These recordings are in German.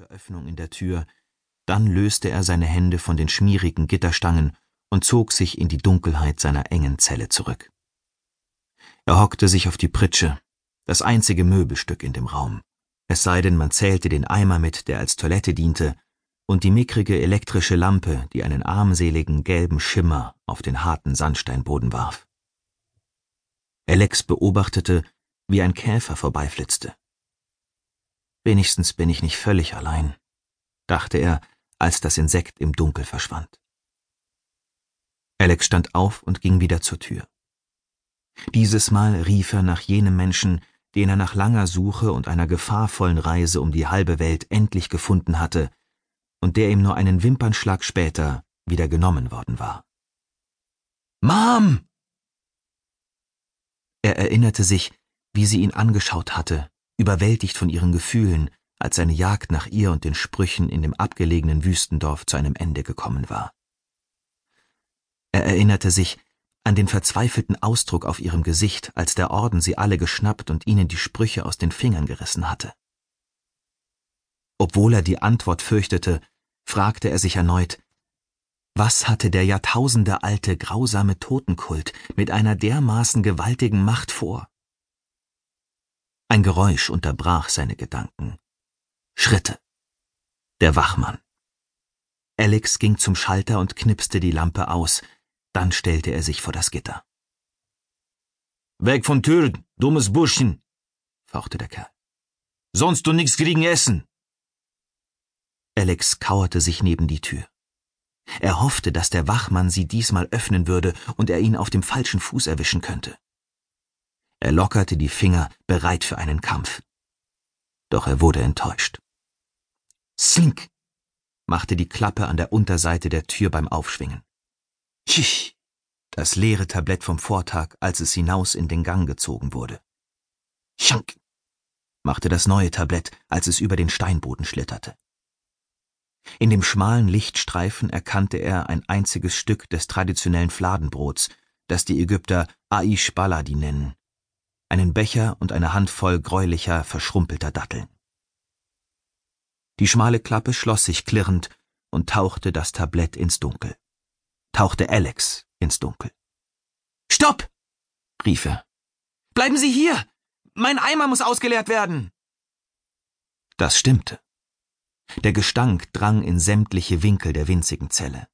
mechanische Öffnung in der Tür, dann löste er seine Hände von den schmierigen Gitterstangen und zog sich in die Dunkelheit seiner engen Zelle zurück. Er hockte sich auf die Pritsche, das einzige Möbelstück in dem Raum, es sei denn, man zählte den Eimer mit, der als Toilette diente, und die mickrige elektrische Lampe, die einen armseligen gelben Schimmer auf den harten Sandsteinboden warf. Alex beobachtete, wie ein Käfer vorbeiflitzte. Wenigstens bin ich nicht völlig allein, dachte er, als das Insekt im Dunkel verschwand. Alex stand auf und ging wieder zur Tür. Dieses Mal rief er nach jenem Menschen, den er nach langer Suche und einer gefahrvollen Reise um die halbe Welt endlich gefunden hatte und der ihm nur einen Wimpernschlag später wieder genommen worden war. Mom! Er erinnerte sich, wie sie ihn angeschaut hatte, überwältigt von ihren Gefühlen, als seine Jagd nach ihr und den Sprüchen in dem abgelegenen Wüstendorf zu einem Ende gekommen war. Er erinnerte sich an den verzweifelten Ausdruck auf ihrem Gesicht, als der Orden sie alle geschnappt und ihnen die Sprüche aus den Fingern gerissen hatte. Obwohl er die Antwort fürchtete, fragte er sich erneut, was hatte der jahrtausendealte grausame Totenkult mit einer dermaßen gewaltigen Macht vor? Ein Geräusch unterbrach seine Gedanken. Schritte. Der Wachmann. Alex ging zum Schalter und knipste die Lampe aus, dann stellte er sich vor das Gitter. Weg von Tür, dummes Burschen, fauchte der Kerl. Sonst du nix kriegen Essen. Alex kauerte sich neben die Tür. Er hoffte, dass der Wachmann sie diesmal öffnen würde und er ihn auf dem falschen Fuß erwischen könnte. Er lockerte die Finger, bereit für einen Kampf. Doch er wurde enttäuscht. Slink! machte die Klappe an der Unterseite der Tür beim Aufschwingen. Tschisch! Das leere Tablett vom Vortag, als es hinaus in den Gang gezogen wurde. Schank! machte das neue Tablett, als es über den Steinboden schlitterte. In dem schmalen Lichtstreifen erkannte er ein einziges Stück des traditionellen Fladenbrots, das die Ägypter Aish Baladi nennen, einen Becher und eine Handvoll gräulicher, verschrumpelter Datteln. Die schmale Klappe schloss sich klirrend und tauchte das Tablett ins Dunkel. Tauchte Alex ins Dunkel. Stopp! rief er. Bleiben Sie hier! Mein Eimer muss ausgeleert werden! Das stimmte. Der Gestank drang in sämtliche Winkel der winzigen Zelle.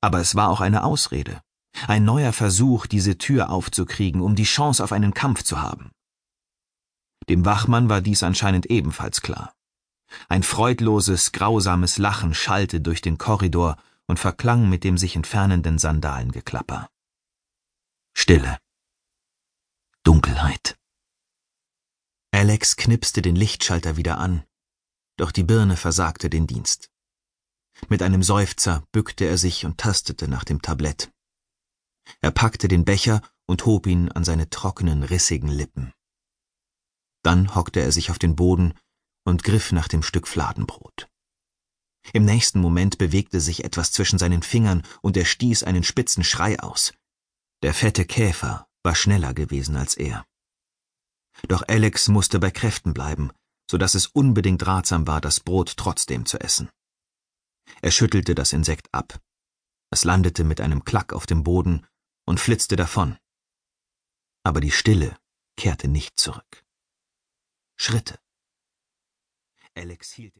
Aber es war auch eine Ausrede. Ein neuer Versuch, diese Tür aufzukriegen, um die Chance auf einen Kampf zu haben. Dem Wachmann war dies anscheinend ebenfalls klar. Ein freudloses, grausames Lachen schallte durch den Korridor und verklang mit dem sich entfernenden Sandalengeklapper. Stille. Dunkelheit. Alex knipste den Lichtschalter wieder an, doch die Birne versagte den Dienst. Mit einem Seufzer bückte er sich und tastete nach dem Tablett. Er packte den Becher und hob ihn an seine trockenen, rissigen Lippen. Dann hockte er sich auf den Boden und griff nach dem Stück Fladenbrot. Im nächsten Moment bewegte sich etwas zwischen seinen Fingern und er stieß einen spitzen Schrei aus. Der fette Käfer war schneller gewesen als er. Doch Alex musste bei Kräften bleiben, so dass es unbedingt ratsam war, das Brot trotzdem zu essen. Er schüttelte das Insekt ab. Es landete mit einem Klack auf dem Boden und flitzte davon. Aber die Stille kehrte nicht zurück. Schritte. Alex hielt